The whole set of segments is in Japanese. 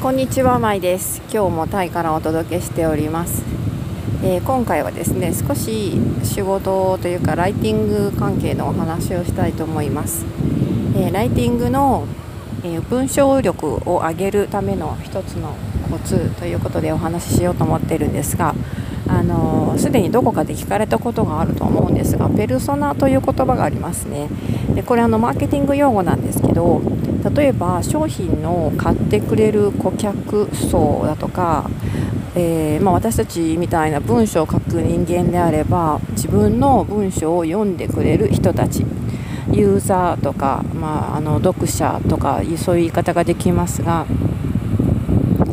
こんにちは、まいです。今日もタイからお届けしております。えー、今回はですね、少し仕事というかライティング関係のお話をしたいと思います。えー、ライティングの、えー、文章力を上げるための一つのコツということでお話ししようと思ってるんですが、あのすでにどこかで聞かれたことがあると思うんですがペルソナという言葉がありますね。でこれあのマーケティング用語なんですけど例えば商品の買ってくれる顧客層だとか、えー、まあ、私たちみたいな文章を書く人間であれば自分の文章を読んでくれる人たちユーザーとか、まあ、あの読者とかそういう言い方ができますが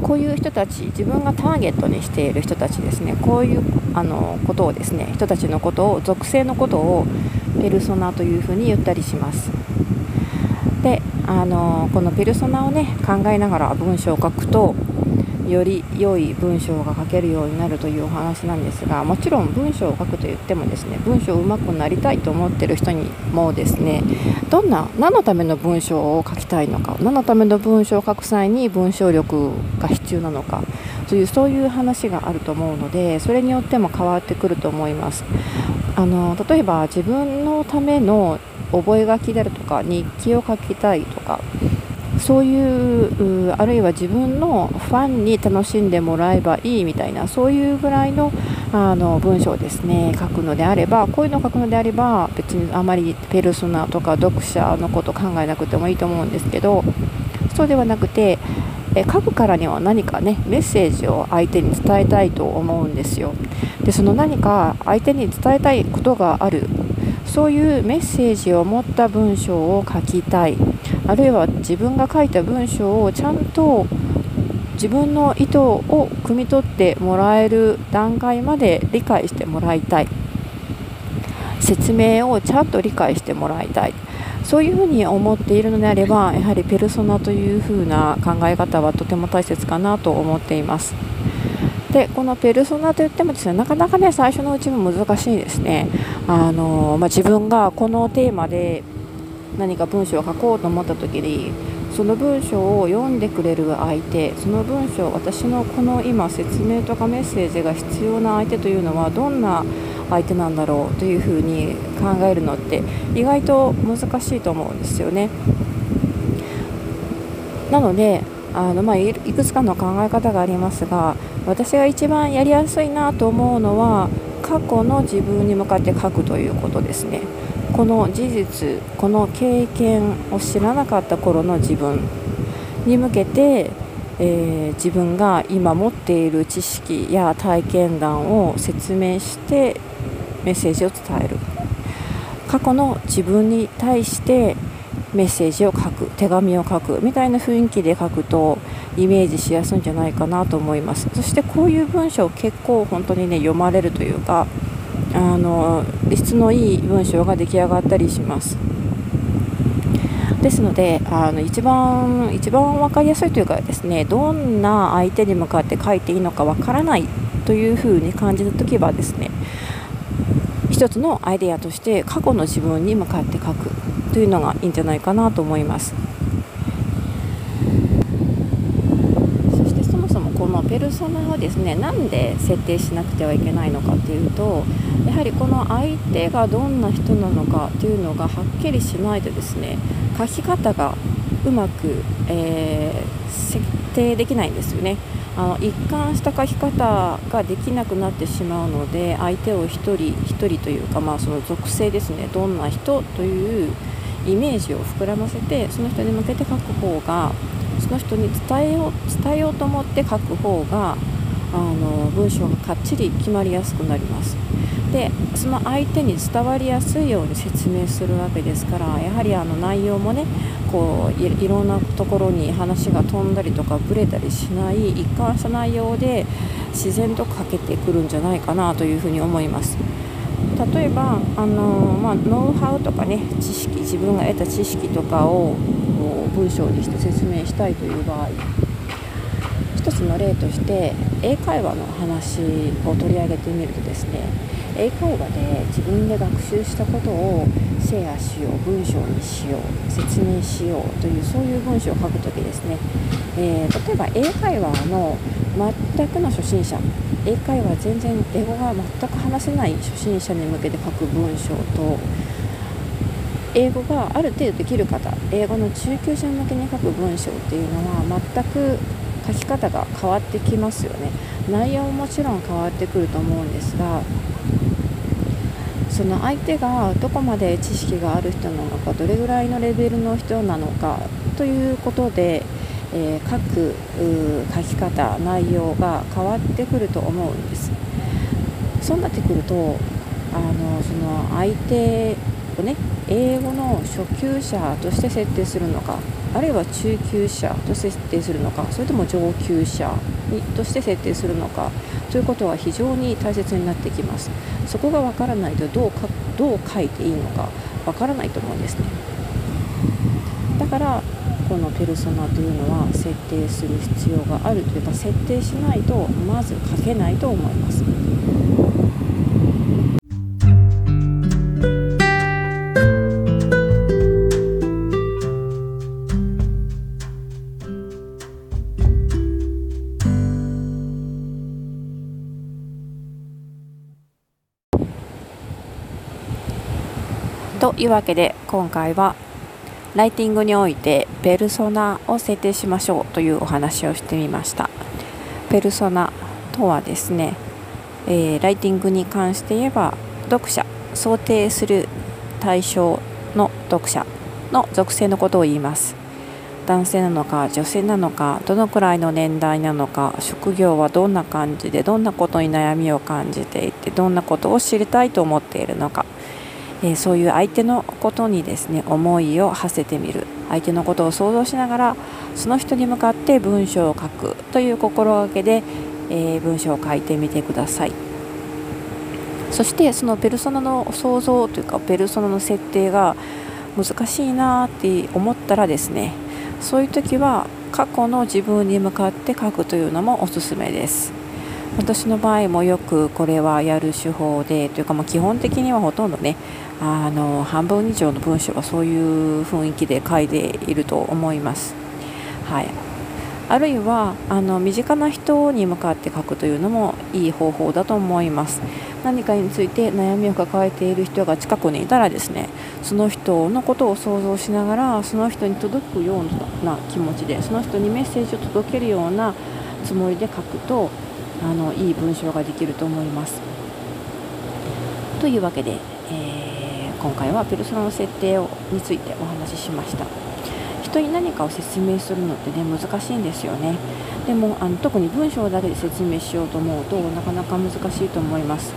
こういう人たち自分がターゲットにしている人たちですね。こういうあのことをですね人たちのことを属性のことをペルソナというふうに言ったりします。であのこのペルソナをね考えながら文章を書くとより良い文章が書けるようになるというお話なんですがもちろん文章を書くと言ってもですね文章をうまくなりたいと思ってる人にもですねどんな何のための文章を書きたいのか何のための文章を書く際に文章力が必要なのかというそういう話があると思うのでそれによっても変わってくると思います。あの例えば自分のための覚書であるとか日記を書きたいとかそういうあるいは自分のファンに楽しんでもらえばいいみたいなそういうぐらいのあの文章をですね。書くのであればこういうのを書くのであれば別にあまりペルソナとか読者のこと考えなくてもいいと思うんですけどそうではなくてえ書くからには何かねメッセージを相手に伝えたいと思うんですよ。でその何か相手に伝えたいことがあるそういうメッセージを持った文章を書きたい。あるいは自分が書いた文章をちゃんと自分の意図を汲み取ってもらえる段階まで理解してもらいたい。説明をちゃんと理解してもらいたい。そういうふうに思っているのであればやはりペルソナというふうな考え方はとても大切かなと思っています。でこのペルソナといってもですねなかなかね最初のうちも難しいですねあの、まあ、自分がこのテーマで何か文章を書こうと思った時にその文章を読んでくれる相手その文章私のこの今説明とかメッセージが必要な相手というのはどんな相手なんだろうというふうに考えるのって意外と難しいと思うんですよね。なのであの、まあ、いくつかの考え方がありますが私が一番やりやすいなと思うのは過去の自分に向かって書くということですね。この事実この経験を知らなかった頃の自分に向けて、えー、自分が今持っている知識や体験談を説明してメッセージを伝える過去の自分に対してメッセージを書く手紙を書くみたいな雰囲気で書くとイメージしやすいんじゃないかなと思います。そしてこういう文章結構本当にね読まれるというかあの質のいい文章が出来上がったりします。ですのであの一番一番分かりやすいというかですねどんな相手に向かって書いていいのかわからないというふうに感じた時はですね一つのアイデアとして過去の自分に向かって書く。というのがいいんじゃないかなと思います。そしてそもそもこのペルソナをですねなんで設定しなくてはいけないのかっていうとやはりこの相手がどんな人なのかというのがはっきりしないとですね書き方がうまく、えー、設定できないんですよねあの一貫した書き方ができなくなってしまうので相手を1人1人というか、まあ、その属性ですねどんな人というイメージを膨らませてその人に向けて書く方がその人に伝えよう伝えようと思って書く方があの文章がかっちり決まりやすくなります。でその相手に伝わりやすいように説明するわけですからやはりあの内容もねこういろんなところに話が飛んだりとかぶれたりしない一貫した内容で自然と書けてくるんじゃないかなというふうに思います。例えばあの、まあ、ノウハウとかね知識自分が得た知識とかを文章にして説明したいという場合。一つの例として英会話の話を取り上げてみるとですね英会話で自分で学習したことをシェアしよう文章にしよう説明しようというそういう文章を書くときですね、えー、例えば英会話の全くの初心者英会話全然英語が全く話せない初心者に向けて書く文章と英語がある程度できる方英語の中級者向けに書く文章っていうのは全く書き方が変わってきますよね。内容ももちろん変わってくると思うんですがその相手がどこまで知識がある人なのかどれぐらいのレベルの人なのかということで、えー、書く書き方内容が変わってくると思うんです。そうなってくるとあのその相手をね英語の初級者として設定するのかあるいは中級者と設定するのかそれとも上級者にとして設定するのかということは非常に大切になってきます。そこがわからないとどうかどう書いていいのかわからないと思うんですね。だからこのペルソナというのは設定する必要があるというか設定しないとまず書けないと思います。というわけで今回はライティングにおいてペルソナを設定しましょうというお話をしてみました。ペルソナとはですね、えー、ライティングに関して言えば読者想定する対象の読者の属性のことを言います。男性なのか女性なのかどのくらいの年代なのか職業はどんな感じでどんなことに悩みを感じていてどんなことを知りたいと思っているのか。え、そういう相手のことにですね思いを馳せてみる。相手のことを想像しながらその人に向かって文章を書くという心がけで、え、文章を書いてみてください。そしてそのペルソナの想像というかペルソナの設定が難しいなって思ったらですねそういう時は過去の自分に向かって書くというのもおすすめです。私の場合もよくこれはやる手法でというかもう基本的にはほとんどねあの半分以上の文章はそういう雰囲気で書いていると思います。はい、あるいはあの身近な人に向かって書くというのもいい方法だと思います何かについて悩みを抱えている人が近くにいたらですねその人のことを想像しながらその人に届くような気持ちでその人にメッセージを届けるようなつもりで書くとあのいい文章ができると思います。というわけで、えー今回はペルソナの設定をについてお話ししました。人に何かを説明するのってね難しいんですよね。でもあの特に文章だけで説明しようと思うとなかなか難しいと思います。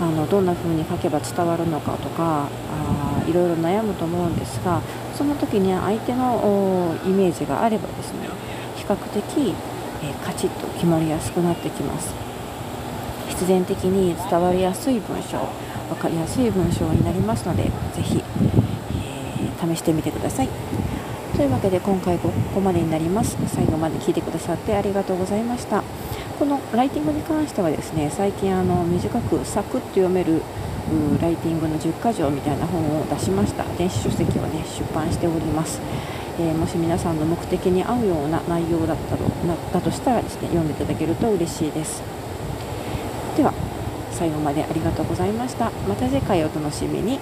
あのどんな風に書けば伝わるのかとかあいろいろ悩むと思うんですがその時に相手のイメージがあればですね比較的、えカチッと決まりやすくなってきます。必然的に伝わりやすい文章分かりやすい文章になりますのでぜひ、えー、試してみてください。というわけで今回ここまでになります。最後まで聞いてくださってありがとうございました。このライティングに関してはですね最近あの短くサクッと読めるライティングの10箇条みたいな本を出しました。電子書籍をね出版しております、えー、もし皆さんの目的に合うような内容だったとなったとしたらですね読んでいただけると嬉しいです。では最後までありがとうございました。また次回お楽しみに。